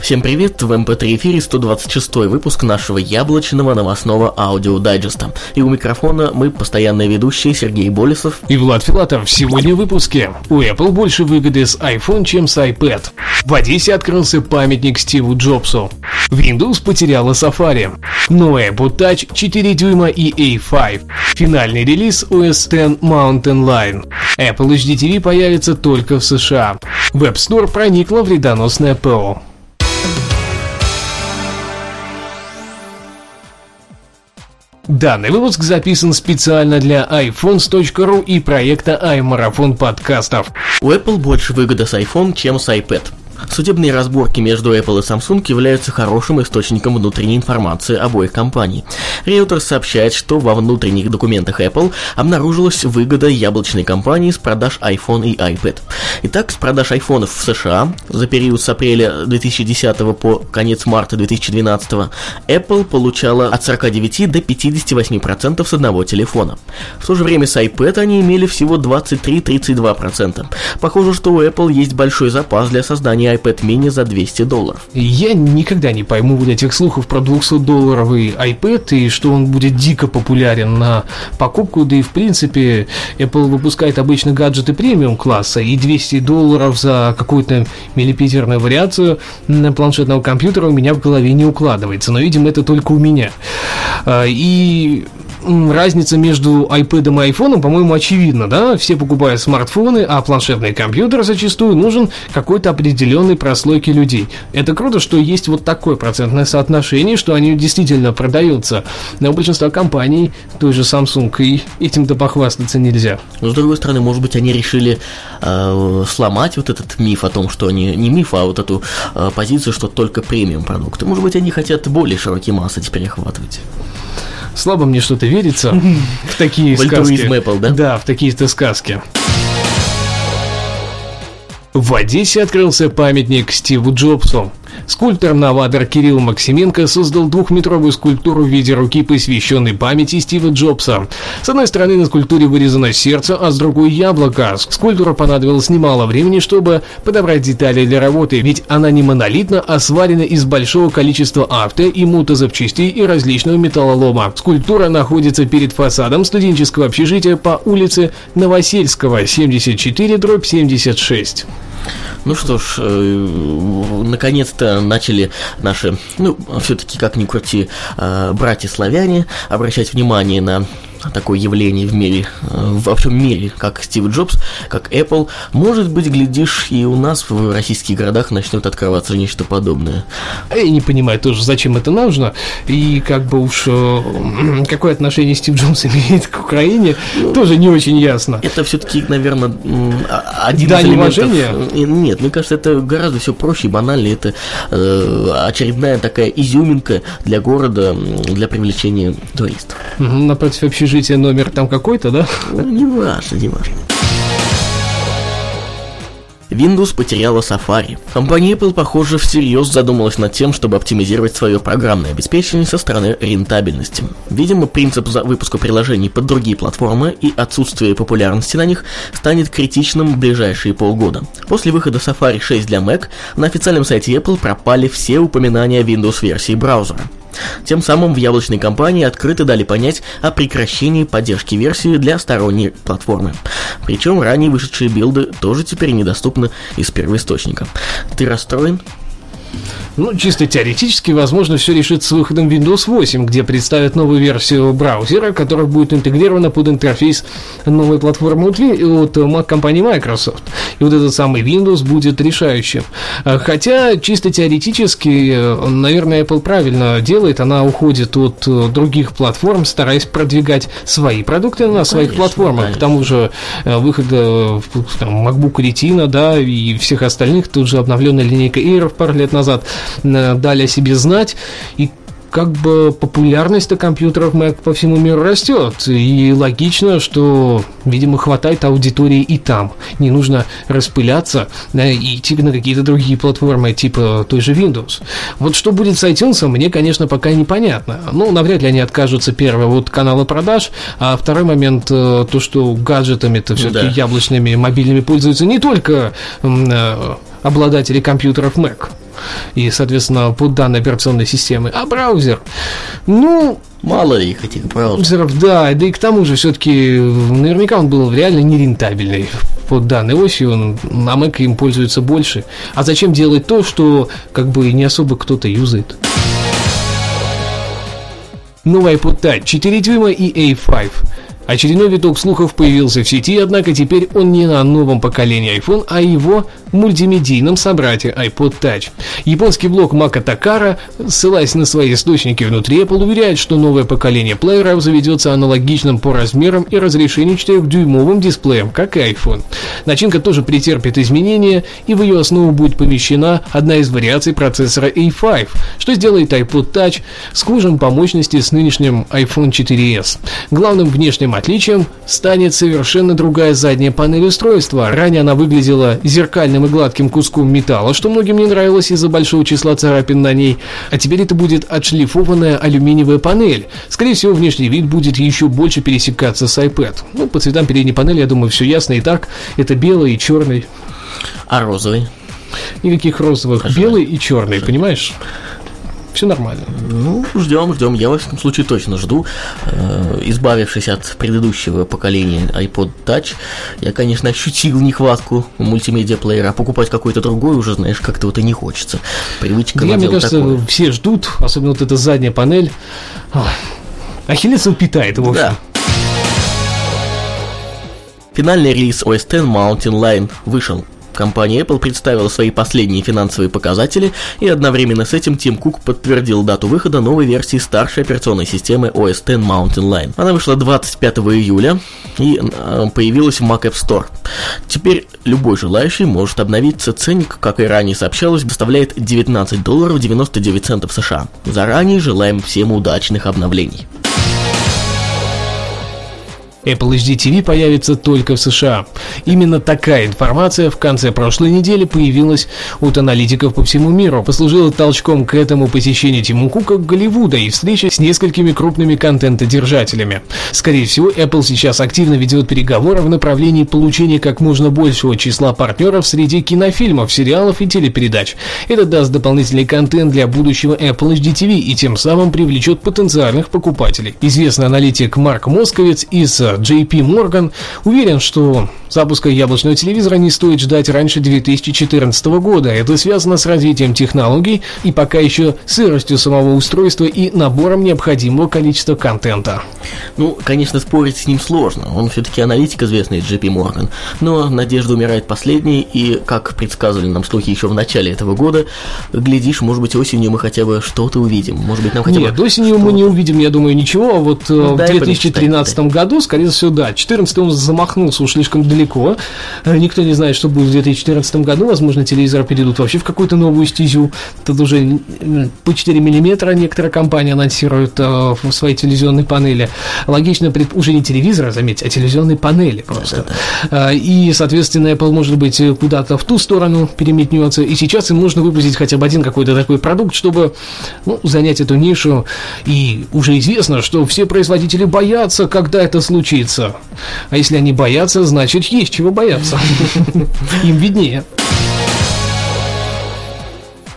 Всем привет, в МП3 эфире 126 выпуск нашего яблочного новостного аудиодайджеста. И у микрофона мы постоянные ведущие Сергей Болесов и Влад Филатов. Сегодня в выпуске. У Apple больше выгоды с iPhone, чем с iPad. В Одессе открылся памятник Стиву Джобсу. Windows потеряла Safari. Новый Apple Touch 4 дюйма и A5. Финальный релиз OS X Mountain Lion. Apple HD TV появится только в США. В App проникла вредоносная ПО. Данный выпуск записан специально для iPhones.ru и проекта iMarathon подкастов. У Apple больше выгода с iPhone, чем с iPad. Судебные разборки между Apple и Samsung являются хорошим источником внутренней информации обоих компаний. Reuters сообщает, что во внутренних документах Apple обнаружилась выгода яблочной компании с продаж iPhone и iPad. Итак, с продаж iPhone в США за период с апреля 2010 по конец марта 2012 Apple получала от 49 до 58% с одного телефона. В то же время с iPad они имели всего 23-32%. Похоже, что у Apple есть большой запас для создания iPad mini за 200 долларов. Я никогда не пойму вот этих слухов про 200-долларовый iPad и что он будет дико популярен на покупку, да и в принципе Apple выпускает обычно гаджеты премиум класса и 200 долларов за какую-то миллипитерную вариацию планшетного компьютера у меня в голове не укладывается, но видимо это только у меня. А, и разница между iPad и iPhone, по-моему, очевидна, да? Все покупают смартфоны, а планшетный компьютер зачастую нужен какой-то определенной прослойке людей. Это круто, что есть вот такое процентное соотношение, что они действительно продаются. Но у большинства компаний, той же Samsung, и этим-то похвастаться нельзя. С другой стороны, может быть, они решили э, сломать вот этот миф о том, что они не миф, а вот эту э, позицию, что только премиум продукты. Может быть, они хотят более широкие массы теперь охватывать. Слабо мне что-то верится в такие сказки. Apple, да? Да, в такие-то сказки. В Одессе открылся памятник Стиву Джобсу. Скульптор-новатор Кирилл Максименко создал двухметровую скульптуру в виде руки, посвященной памяти Стива Джобса. С одной стороны на скульптуре вырезано сердце, а с другой яблоко. Скульптуру понадобилось немало времени, чтобы подобрать детали для работы, ведь она не монолитна, а сварена из большого количества авто и мотозапчастей и различного металлолома. Скульптура находится перед фасадом студенческого общежития по улице Новосельского, 74 дробь 76. Ну что ж, э, наконец-то начали наши, ну, все-таки как ни крути, э, братья-славяне обращать внимание на такое явление в мире, э, во всем мире, как Стив Джобс, как Apple. Может быть, глядишь, и у нас в российских городах начнет открываться нечто подобное. Я не понимаю тоже, зачем это нужно, и как бы уж э, какое отношение Стив Джобс имеет к Украине, ну, тоже не очень ясно. Это все-таки, наверное, один да, из элементов... Уважения? Нет, мне кажется, это гораздо все проще и банально. Это э, очередная такая изюминка для города, для привлечения туристов. Напротив общежития общежитие номер там какой-то, да? Ну, не важно, не важно. Windows потеряла Safari. Компания Apple, похоже, всерьез задумалась над тем, чтобы оптимизировать свое программное обеспечение со стороны рентабельности. Видимо, принцип выпуска приложений под другие платформы и отсутствие популярности на них станет критичным в ближайшие полгода. После выхода Safari 6 для Mac на официальном сайте Apple пропали все упоминания Windows-версии браузера. Тем самым в яблочной компании открыто дали понять о прекращении поддержки версии для сторонней платформы. Причем ранее вышедшие билды тоже теперь недоступны из первоисточника. Ты расстроен? Ну, чисто теоретически, возможно, все решится с выходом Windows 8, где представят новую версию браузера, которая будет интегрирована под интерфейс новой платформы от Mac компании Microsoft. И вот этот самый Windows будет решающим. А, хотя, чисто теоретически, наверное, Apple правильно делает, она уходит от э, других платформ, стараясь продвигать свои продукты на ну, своих конечно, платформах. Конечно. К тому же, э, выход там, MacBook Retina, да, и всех остальных, тут же обновленная линейка Air пару лет назад – Э, дали о себе знать. И как бы популярность компьютеров Mac по всему миру растет. И логично, что, видимо, хватает аудитории и там. Не нужно распыляться да, и идти на какие-то другие платформы, типа той же Windows. Вот что будет с iTunes, мне, конечно, пока непонятно. Ну, навряд ли они откажутся, первое, от канала продаж, а второй момент, э, то, что гаджетами-то все-таки Да. яблочными, мобильными пользуются не только э, обладатели компьютеров Mac и, соответственно, под данной операционной системы, а браузер. Ну, Мало ли их этих браузеров. браузеров, да, да и к тому же все-таки наверняка он был реально нерентабельный под данной осью, он, на Mac им пользуется больше. А зачем делать то, что как бы не особо кто-то юзает? Новый iPod Touch 4 дюйма и A5. Очередной виток слухов появился в сети, однако теперь он не на новом поколении iPhone, а его мультимедийном собрате iPod Touch. Японский блог Мака Такара, ссылаясь на свои источники внутри Apple, уверяет, что новое поколение плееров заведется аналогичным по размерам и разрешению 4-дюймовым дисплеем, как и iPhone. Начинка тоже претерпит изменения, и в ее основу будет помещена одна из вариаций процессора A5, что сделает iPod Touch схожим по мощности с нынешним iPhone 4s. Главным внешним отличием станет совершенно другая задняя панель устройства. Ранее она выглядела зеркальным и гладким куском металла, что многим не нравилось из-за большого числа царапин на ней, а теперь это будет отшлифованная алюминиевая панель. Скорее всего, внешний вид будет еще больше пересекаться с iPad. Ну, по цветам передней панели, я думаю, все ясно и так. Это белый и черный. А розовый? Никаких розовых. Белый и черный, понимаешь? Все нормально. Ну, ждем, ждем. Я, во всяком случае, точно жду. Э, Избавившись от предыдущего поколения iPod Touch, я, конечно, ощутил нехватку мультимедиа-плеера, а покупать какой-то другой уже, знаешь, как-то вот и не хочется. Привычка я, мне кажется, такое. все ждут, особенно вот эта задняя панель. Ахиллесов питает, в общем. Да. Финальный релиз OS X Mountain Lion вышел. Компания Apple представила свои последние финансовые показатели, и одновременно с этим Тим Кук подтвердил дату выхода новой версии старшей операционной системы OS X Mountain Lion. Она вышла 25 июля и э, появилась в Mac App Store. Теперь любой желающий может обновиться. Ценник, как и ранее сообщалось, доставляет 19 долларов 99 центов США. Заранее желаем всем удачных обновлений. Apple HD TV появится только в США. Именно такая информация в конце прошлой недели появилась от аналитиков по всему миру. Послужила толчком к этому посещение Тиму Кука Голливуда и встреча с несколькими крупными контентодержателями. Скорее всего, Apple сейчас активно ведет переговоры в направлении получения как можно большего числа партнеров среди кинофильмов, сериалов и телепередач. Это даст дополнительный контент для будущего Apple HD TV и тем самым привлечет потенциальных покупателей. Известный аналитик Марк Московец из JP Morgan уверен, что запуска яблочного телевизора не стоит ждать раньше 2014 года. Это связано с развитием технологий и пока еще сыростью самого устройства и набором необходимого количества контента. Ну, конечно, спорить с ним сложно. Он все-таки аналитик известный JP Morgan. Но надежда умирает последней, и, как предсказывали нам слухи еще в начале этого года, глядишь, может быть, осенью мы хотя бы что-то увидим. Может быть, нам хотя Нет, бы... осенью мы не увидим, я думаю, ничего. А вот э, Ну, в дай 2013 году, скорее всего, да. 14 он замахнулся уж слишком далеко. Э, Никто не знает, что будет в 2014 году. Возможно, телевизоры перейдут вообще в какую-то новую стезю. Тут уже по 4 миллиметра некоторые компании анонсируют э, в своей телевизионной панели. Логично, уже не телевизора, заметьте, а телевизионной панели просто. Э, И, соответственно, Apple, может быть, куда-то в ту сторону переметнется. И сейчас им нужно выпустить хотя бы один какой-то такой продукт, чтобы ну, занять эту нишу. И уже известно, что все производители боятся, когда это случится. А если они боятся, значит есть чего бояться. Им виднее.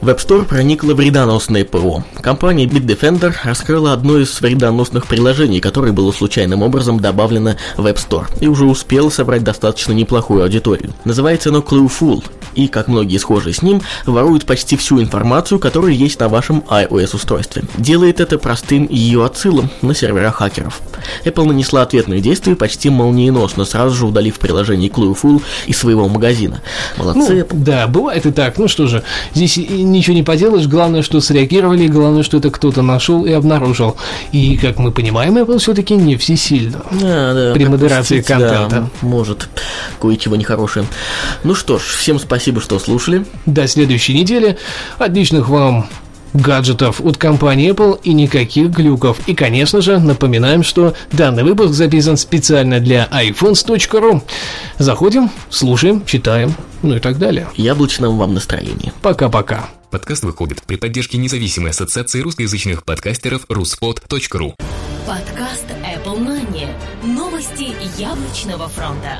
В App Store проникло вредоносное ПО. Компания Bitdefender раскрыла одно из вредоносных приложений, которое было случайным образом добавлено в App Store, и уже успело собрать достаточно неплохую аудиторию. Называется оно Clueful, и, как многие схожие с ним, ворует почти всю информацию, которая есть на вашем iOS-устройстве. Делает это простым ее отсылом на сервера хакеров. Apple нанесла ответные действия почти молниеносно, сразу же удалив приложение Clueful из своего магазина. Молодцы, Ну, Apple. да, бывает и так. Ну что же, здесь ничего не поделаешь. Главное, что среагировали, главное, что это кто-то нашел и обнаружил. И, как мы понимаем, Apple все-таки не всесильно. Да, да, При модерации пустить, да, контента. может, кое-чего нехорошее. Ну что ж, всем спасибо, что слушали. До следующей недели. Отличных вам гаджетов от компании Apple и никаких глюков. И, конечно же, напоминаем, что данный выпуск записан специально для iPhones.ru. Заходим, слушаем, читаем, ну и так далее. Яблочном вам настроении. Пока-пока. Подкаст выходит при поддержке независимой ассоциации русскоязычных подкастеров ruspod.ru Подкаст Apple Money. Новости яблочного фронта.